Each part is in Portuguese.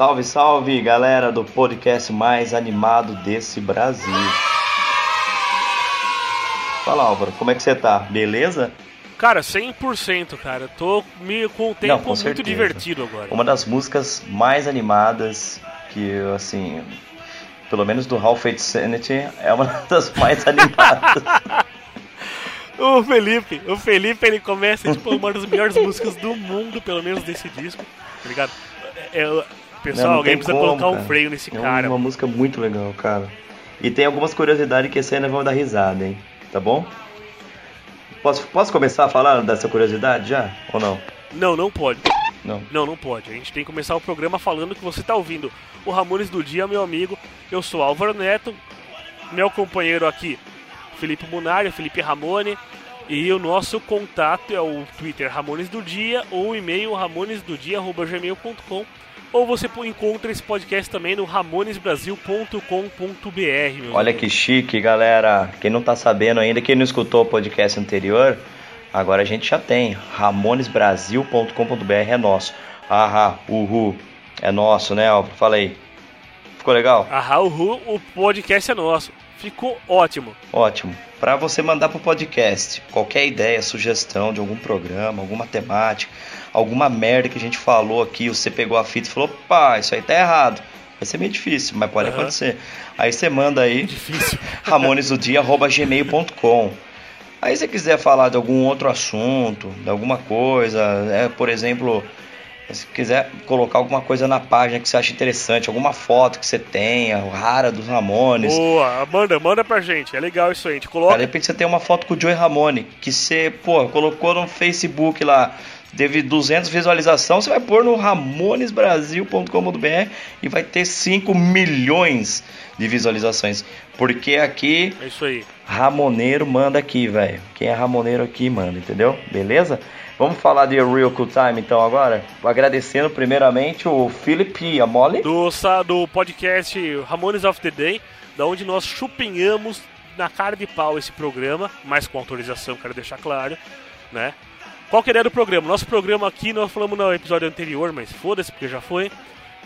Salve, salve, galera do podcast mais animado desse Brasil. Fala, Álvaro, como é que você tá? Beleza? Cara, 100%, cara. Tô meio com o tempo Não, com muito certeza. divertido agora. Uma das músicas mais animadas que, assim, pelo menos do Half Fate Sanity, é uma das mais animadas. O Felipe, o Felipe, ele começa, tipo, uma das melhores músicas do mundo, pelo menos desse disco, tá ligado? É, é, pessoal, Não, não alguém precisa como, colocar um cara. freio nesse É cara. uma música muito legal, cara. E tem algumas curiosidades que esse ainda vão dar risada, hein? Tá bom? Posso, posso começar a falar dessa curiosidade já? Ou não? Não, não pode. Não. Não, não pode. A gente tem que começar o programa falando que você tá ouvindo o Ramones do Dia, meu amigo. Eu sou Álvaro Neto, meu companheiro aqui, Felipe Munari, Felipe Ramone. E o nosso contato é o Twitter Ramones do Dia ou o e-mail ramonesdodia.gmail.com ou você encontra esse podcast também no ramonesbrasil.com.br. Olha que chique, galera. Quem não tá sabendo ainda, quem não escutou o podcast anterior, agora a gente já tem. ramonesbrasil.com.br é nosso. Ahá, uhul. É nosso, né, Álvaro? Fala aí. Ficou legal? Ah, uhu, o podcast é nosso. Ficou ótimo. Ótimo. Para você mandar pro podcast qualquer ideia, sugestão de algum programa, alguma temática, alguma merda que a gente falou aqui, você pegou a fita e falou, pá, isso aí tá errado. Vai ser meio difícil, mas pode Aham. acontecer. Aí você manda aí Difícil. ramonesodia.gmail.com Aí se você quiser falar de algum outro assunto, de alguma coisa, é, por exemplo, se quiser colocar alguma coisa na página que você acha interessante, alguma foto que você tenha, rara dos Ramones, Boa, manda, manda pra gente. É legal isso aí. A gente coloca. de repente você tem uma foto com o Joey Ramone, que você, pô, colocou no Facebook lá, teve 200 visualizações, você vai pôr no ramonesbrasil.com.br e vai ter 5 milhões de visualizações. Porque aqui, É isso aí. Ramoneiro manda aqui, velho. Quem é Ramoneiro aqui manda, entendeu? Beleza? Vamos falar de A Real Cool Time então agora? Agradecendo primeiramente o Felipe Amole. Do, do podcast Ramones of the Day, da onde nós chupinhamos na cara de pau esse programa, mas com autorização, quero deixar claro, né? Qual que é a ideia do programa? Nosso programa aqui, nós falamos no episódio anterior, mas foda-se, porque já foi.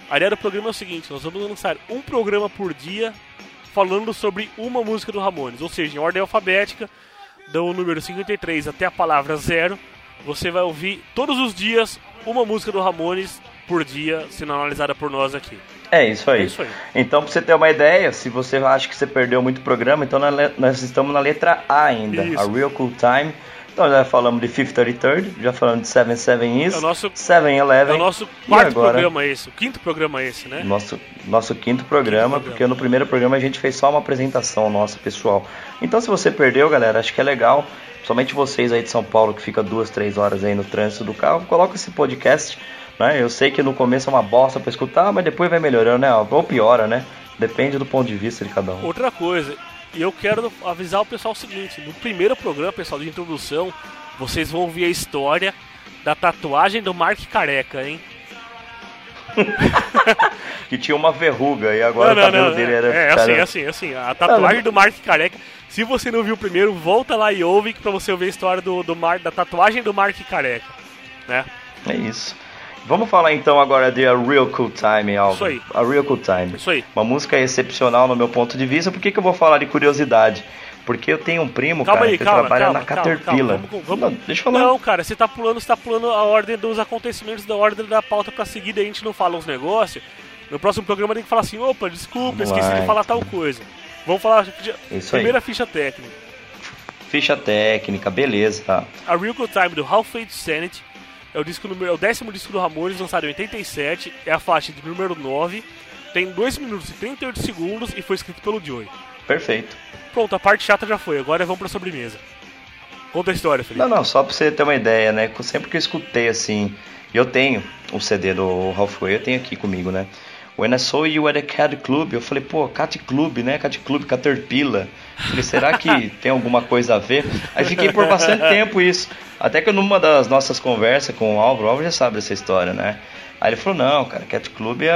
A ideia do programa é o seguinte: nós vamos lançar um programa por dia falando sobre uma música do Ramones, ou seja, em ordem alfabética, do número 53 até a palavra zero. Você vai ouvir todos os dias uma música do Ramones por dia, sendo analisada por nós aqui. É isso aí. É isso aí. Então, pra você ter uma ideia, se você acha que você perdeu muito programa, então nós estamos na letra A ainda, Isso. a Real Cool Time. Então já falamos de 533, já falamos de 77 Is, É o nosso- 7-Eleven. É o nosso quarto agora, programa esse, o quinto programa esse, né? Nosso, nosso quinto programa, programa. porque no primeiro programa a gente fez só uma apresentação nossa, pessoal. Então se você perdeu, galera, acho que é legal, somente vocês aí de São Paulo que fica duas, três horas aí no trânsito do carro, coloca esse podcast, né? Eu sei que no começo é uma bosta pra escutar, mas depois vai melhorando, né? Ou piora, né? Depende do ponto de vista de cada um. Outra coisa, e eu quero avisar o pessoal o seguinte: no primeiro programa, pessoal, de introdução, vocês vão ouvir a história da tatuagem do Mark Careca, hein? Que tinha uma verruga e agora o cabelo dele era. É, assim, assim, assim. A tatuagem do Mark Careca. Se você não viu o primeiro, volta lá e ouve pra você ouvir a história do, do Mar, da tatuagem do Mark Careca. Né? É isso. Vamos falar então agora de A Real Cool Time, Alvo. Isso aí. A Real Cool Time. Isso aí. Uma música excepcional no meu ponto de vista. Por que, que eu vou falar de curiosidade? Porque eu tenho um primo, Calma cara, aí, que calma, trabalha calma, na Caterpillar. vamos- vamos- Não, deixa eu falar. Não, cara, você tá pulando, você tá pulando a ordem dos acontecimentos da ordem da pauta pra seguir, daí a gente não fala uns negócios. No próximo programa tem que falar assim, opa, desculpa, Vamos esqueci lá. de falar tal coisa. Vamos falar Isso aí. primeira ficha técnica. Ficha técnica, beleza. tá. A Real Good Time do Half Fate Sanity é o, disco número, é o décimo disco do Ramones, lançado em 87, é a faixa de número 9, tem 2 minutos e 38 segundos e foi escrito pelo Joey. Perfeito. Pronto, a parte chata já foi, agora vamos pra sobremesa. Conta a história, Felipe. Não, não, só pra você ter uma ideia, né? Sempre que eu escutei assim, eu tenho o CD do Halfway, eu tenho aqui comigo, né? When I saw you at a Cat Club, eu falei, pô, Cat Club, né? Cat Club Caterpillar. Falei, será que tem alguma coisa a ver? Aí fiquei por bastante tempo isso. Até que numa das nossas conversas com o Álvaro, o Álvaro já sabe dessa história, né? Aí ele falou, não, cara, Cat Club é,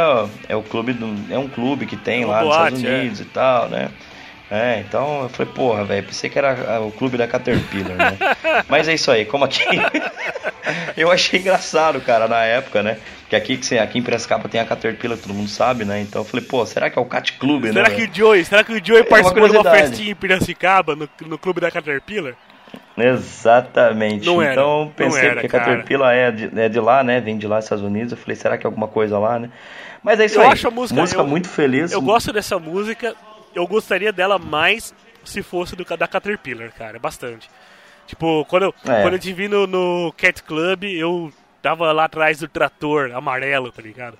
é o clube do, é um clube que tem É lá nos boate, Estados Unidos e tal, né? É, então eu falei, porra, velho, pensei que era o clube da Caterpillar, né? Mas é isso aí, como aqui. eu achei engraçado, cara, na época, né? Porque aqui, aqui em Piracicaba tem a Caterpillar, todo mundo sabe, né? Então eu falei, pô, será que é o Cat Club, né? Será que o Joey, será que o Joey é participou de uma festinha em Piracicaba, no, no clube da Caterpillar? Exatamente. Não era, então pensei era, que a Caterpillar é de, é de lá, né? Vem de lá, Estados Unidos. Eu falei, será que é alguma coisa lá, né? Mas é isso eu aí. Acho a música, música eu, muito feliz. Eu gosto dessa música eu gostaria dela mais se fosse do, da Caterpillar, cara, bastante. Tipo, quando eu, é. quando eu te vi no, no Cat Club, eu tava lá atrás do trator amarelo, tá ligado?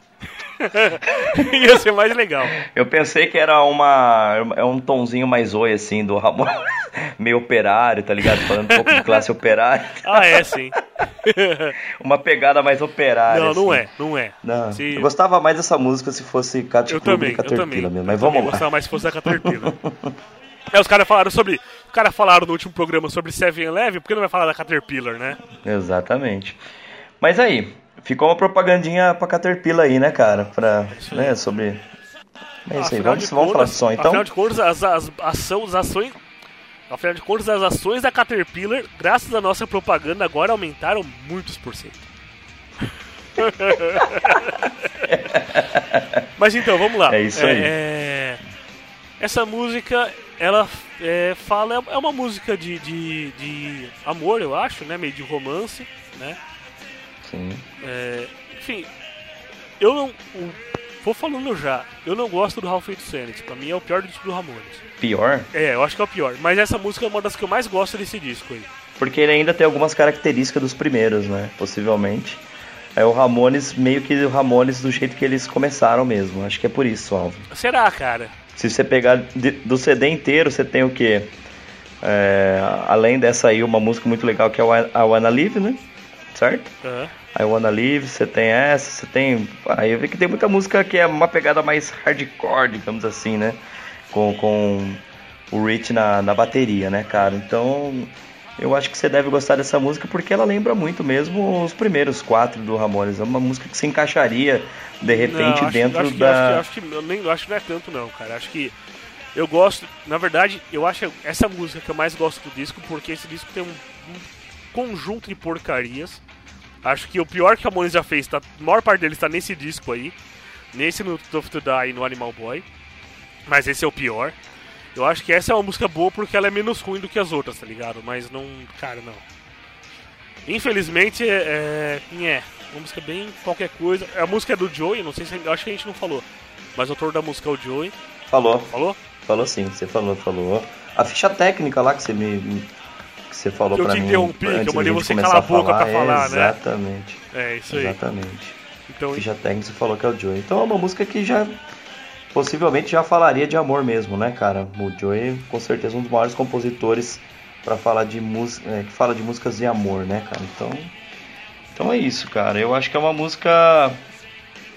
Ia ser mais legal. Eu pensei que era uma é um tonzinho mais oi assim do Ramon, meio operário, tá ligado? Falando um pouco de classe operária. Ah, é sim. uma pegada mais operária. Não, assim. não é, não é. Não. Se... Eu gostava mais dessa música se fosse Cat eu também, Caterpillar eu também, mesmo. Mas vamos lá. Eu gostava mais se fosse a Caterpillar. É, os caras falaram sobre. Os caras falaram no último programa sobre Seven Eleven, por que não vai falar da Caterpillar, né? Exatamente. Mas aí, ficou uma propagandinha pra Caterpillar aí, né, cara? Pra, né, sobre. É isso aí, vamos, vamos falar de som então. Afinal de contas, as, as, ação, as ações. Afinal de contas, as ações da Caterpillar, graças à nossa propaganda, agora aumentaram muitos por cento. Mas então, vamos lá. É isso aí. É, essa música, ela é, fala, é uma música de, de, de amor, eu acho, né? Meio de romance, né? Sim. É, enfim, eu não. Vou falando já, eu não gosto do Half Eight Sanity. Pra mim é o pior disco do Ramones. Pior? É, eu acho que é o pior. Mas essa música é uma das que eu mais gosto desse disco aí. Porque ele ainda tem algumas características dos primeiros, né? Possivelmente. É o Ramones, meio que o Ramones do jeito que eles começaram mesmo. Acho que é por isso, Alvo. Será, cara? Se você pegar de, do CD inteiro, você tem o quê? É, além dessa aí, uma música muito legal que é a Wanna Live, né? Certo? Uhum. I Wanna Live, você tem essa, você tem. Aí eu vi que tem muita música que é uma pegada mais hardcore, digamos assim, né? Com, com o Rich na, na bateria, né, cara? Então eu acho que você deve gostar dessa música porque ela lembra muito mesmo os primeiros quatro do Ramones. É uma música que se encaixaria de repente não, acho, dentro acho da. acho que, acho que, eu nem acho que não é tanto não, cara. Acho que eu gosto, na verdade, eu acho essa música que eu mais gosto do disco porque esse disco tem um, um conjunto de porcarias Acho que o pior que a Ramones já fez, tá, a maior parte dele está nesse disco aí. Nesse no Tough to Die e no Animal Boy. Mas esse é o pior. Eu acho que essa é uma música boa porque ela é menos ruim do que as outras, tá ligado? Mas não. Cara, não. Infelizmente, é. É. é uma música bem qualquer coisa. A música é do Joey, não sei se. Acho que a gente não falou. Mas o autor da música é o Joey. Falou. Falou? Falou sim, você falou, falou. A ficha técnica lá que você me, você falou para mim. Eu te interrompi, que eu mandei você calar a boca pra falar, exatamente, né? Exatamente. É, isso aí. Exatamente. Então, Ficha técnica, você falou que é o Joey. Então é uma música que já possivelmente já falaria de amor mesmo, né, cara? O Joey, com certeza, um dos maiores compositores para falar de música, é, que fala de músicas de amor, né, cara? Então, então é isso, cara. Eu acho que é uma música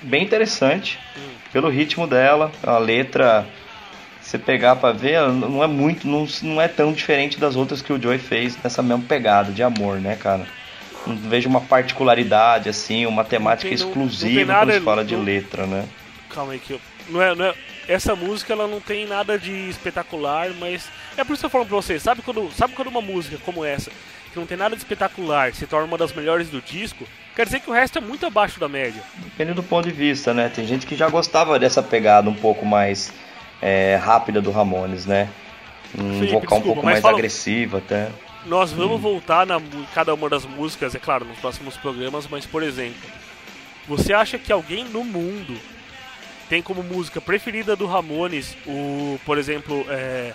bem interessante hum. pelo ritmo dela, a letra você pegar para ver, não é muito, não, não é tão diferente das outras que o Joey fez nessa mesma pegada de amor, né, cara? Não vejo uma particularidade assim, uma temática tem, exclusiva não, não quando se fala de letra, né? Calma aí que eu, não é, não é, essa música ela não tem nada de espetacular, mas é por isso que eu falo pra vocês, sabe quando, sabe quando uma música como essa, que não tem nada de espetacular, se torna uma das melhores do disco, quer dizer que o resto é muito abaixo da média. Depende do ponto de vista, né? Tem gente que já gostava dessa pegada um pouco mais é, rápida do Ramones, né? Um Felipe, vocal desculpa, um pouco mais fala... agressivo até. Nós vamos hum. voltar na cada uma das músicas, é claro, nos próximos programas, mas por exemplo, você acha que alguém no mundo tem como música preferida do Ramones o, por exemplo, é,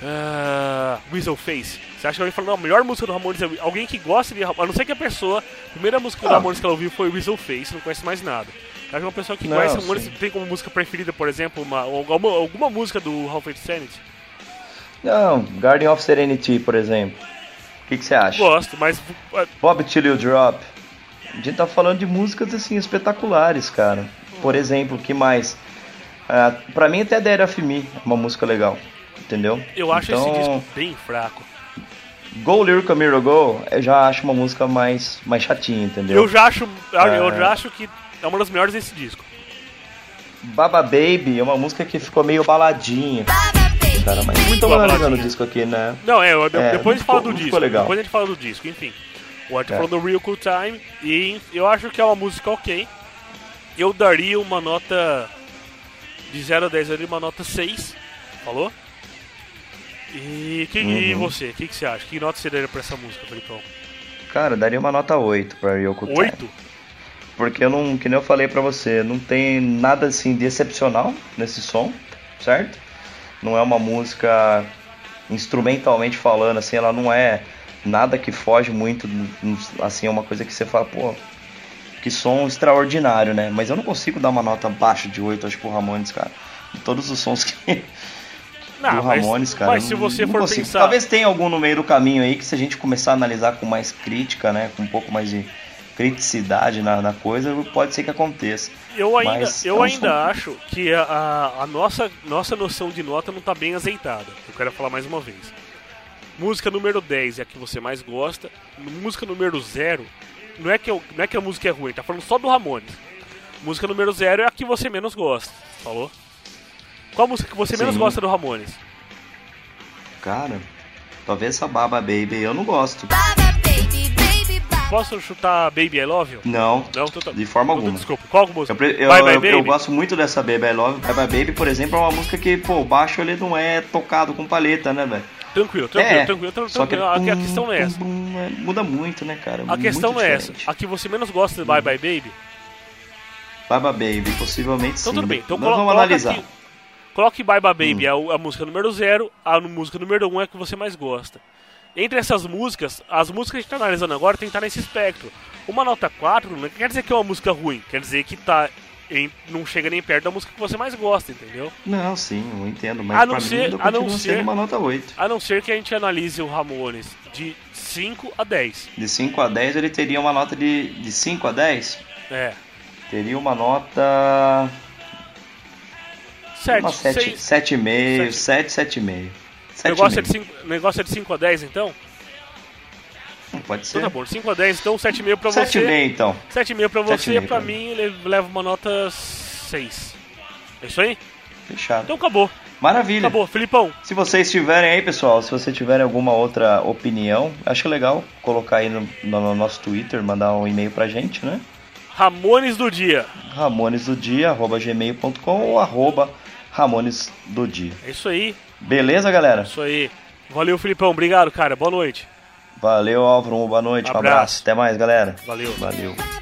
Uh, Weasel Face. Você acha que alguém falou, não, a melhor música do Ramones é alguém que gosta de Ramones, a não ser que a pessoa, a primeira música do ah. Ramones que ela ouviu foi Weasel Face, não conhece mais nada. Acho uma pessoa que não, conhece Ramones tem como música preferida, por exemplo, uma, alguma, alguma música do Half of Sanity? Não, Guardian of Serenity, por exemplo. O que, que você acha? Gosto, mas. Uh, Bob Till You Drop. A gente tá falando de músicas assim espetaculares, cara. Por exemplo, que mais? Uh, pra mim, até Dead of Me é uma música legal, entendeu? Eu acho então, esse disco bem fraco. Go Lyrical Mirror Go, eu já acho uma música mais, mais chatinha, entendeu? Eu já acho, eu é... já acho que é uma das melhores desse disco. Baba Baby é uma música que ficou meio baladinha. Cara, mas Muito analisando baladinha. o disco aqui, né? Não, é, de- É, depois a gente fala do disco. legal. Depois a gente fala do disco, enfim. O Arthur É. falou do Real Cool Time e eu acho que é uma música ok. Eu daria uma nota de 0 a 10, eu daria uma nota 6. Falou? E, que, e Uhum. você? O que, que você acha? Que nota você daria pra essa música, Felipão? Cara, daria uma nota 8 pra Ryoko Time. 8? Porque eu não, que nem eu falei pra você, não tem nada assim de excepcional nesse som, certo? Não é uma música instrumentalmente falando, assim, ela não é nada que foge muito, assim, é uma coisa que você fala, pô, que som extraordinário, né? Mas eu não consigo dar uma nota abaixo de 8, acho, pro Ramones, cara. De todos os sons que, Não, do Ramones, cara. Mas se não- você não for consigo. pensar. Talvez tenha algum no meio do caminho aí que se a gente começar a analisar com mais crítica, né? Com um pouco mais de criticidade na, na coisa, pode ser que aconteça. Eu ainda, Mas eu é um ainda acho que a, a, nossa, nossa noção de nota não tá bem azeitada. Eu quero falar mais uma vez. Música número 10 é a que você mais gosta. Música número 0, não é que, eu, não é que a música é ruim, tá falando só do Ramones. Música número 0 é a que você menos gosta, falou? Qual música que você menos Sim. gosta do Ramones? Cara, talvez essa Baba Baby eu não gosto. Posso chutar Baby I Love You? Não, Não, então tá- de forma então, alguma. Desculpa, qual música? Eu, eu, Bye Bye eu- gosto muito dessa Baby I Love. Bye Bye Baby, por exemplo, é uma música que, pô, o baixo ele não é tocado com palheta, né, velho? Tranquilo, tranquilo, É, tranquilo, tranquilo. Só que A, a questão não é essa. é, muda muito, né, cara? A questão não é essa. A que você menos gosta de Bye Bye Baby? Baba Baby, possivelmente Então sim. tudo bem. Então colo- vamos analisar. aqui. Coloque Bye Bye Baby, Hum. a, a música número 0, a música número 1 um é a que você mais gosta. Entre essas músicas, as músicas que a gente tá analisando agora tem que estar nesse espectro. Uma nota 4 não quer dizer que é uma música ruim, quer dizer que tá em- não chega nem perto da música que você mais gosta, entendeu? Não, sim, eu entendo, mas A não pra ser- mim a não ser- uma nota 8. A não ser que a gente analise o Ramones de 5 a 10. De 5 a 10 ele teria uma nota de, de 5 a 10? É. Teria uma nota... 7, Uma 7, 6. 7,5, Sete. 7, 7,5. Negócio é, de 5, negócio é de 5 a 10 então? Pode ser. Então tá bom, 5 a 10, então 7,5 pra 7,5 você. então. 7,5 pra você, 7,5 pra pra mim ele leva uma nota 6. É isso aí? Fechado. Então acabou. Maravilha. Acabou. Filipão, Se vocês tiverem aí, pessoal, se vocês tiverem alguma outra opinião, acho legal colocar aí no, no- no nosso Twitter, mandar um e-mail pra gente, né? Ramones do dia. ramonesdodia, arroba gmail.com ou arroba Ramones do Dia. É isso aí. Beleza, galera? Isso aí. Valeu, Filipão. Obrigado, cara. Boa noite. Valeu, Álvaro. Boa noite. Um Abraço. abraço. Até mais, galera. Valeu. Valeu.